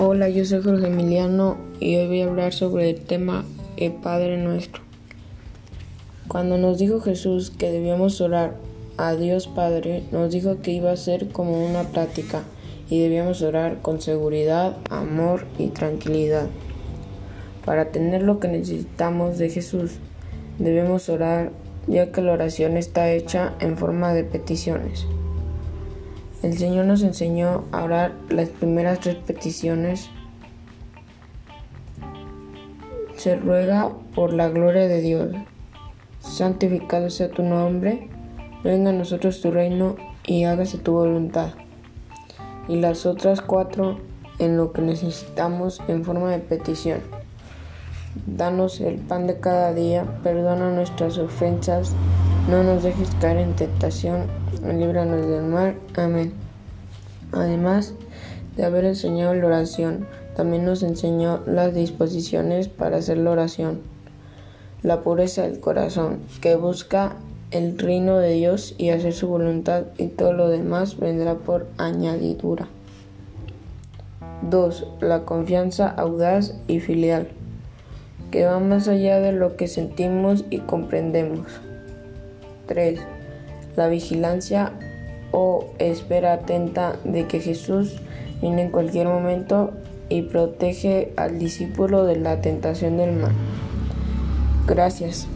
Hola, yo soy Jorge Emiliano y hoy voy a hablar sobre el tema El Padre Nuestro. Cuando nos dijo Jesús que debíamos orar a Dios Padre, nos dijo que iba a ser como una práctica y debíamos orar con seguridad, amor y tranquilidad. Para tener lo que necesitamos de Jesús, debemos orar ya que la oración está hecha en forma de peticiones. El Señor nos enseñó a orar las primeras tres peticiones. Se ruega por la gloria de Dios. Santificado sea tu nombre, venga a nosotros tu reino y hágase tu voluntad. Y las otras cuatro en lo que necesitamos en forma de petición. Danos el pan de cada día, perdona nuestras ofensas, no nos dejes caer en tentación líbranos del mal. Amén. Además de haber enseñado la oración, también nos enseñó las disposiciones para hacer la oración. La pureza del corazón, que busca el reino de Dios y hacer su voluntad y todo lo demás vendrá por añadidura. 2. La confianza audaz y filial, que va más allá de lo que sentimos y comprendemos. 3 la vigilancia o espera atenta de que Jesús viene en cualquier momento y protege al discípulo de la tentación del mal. Gracias.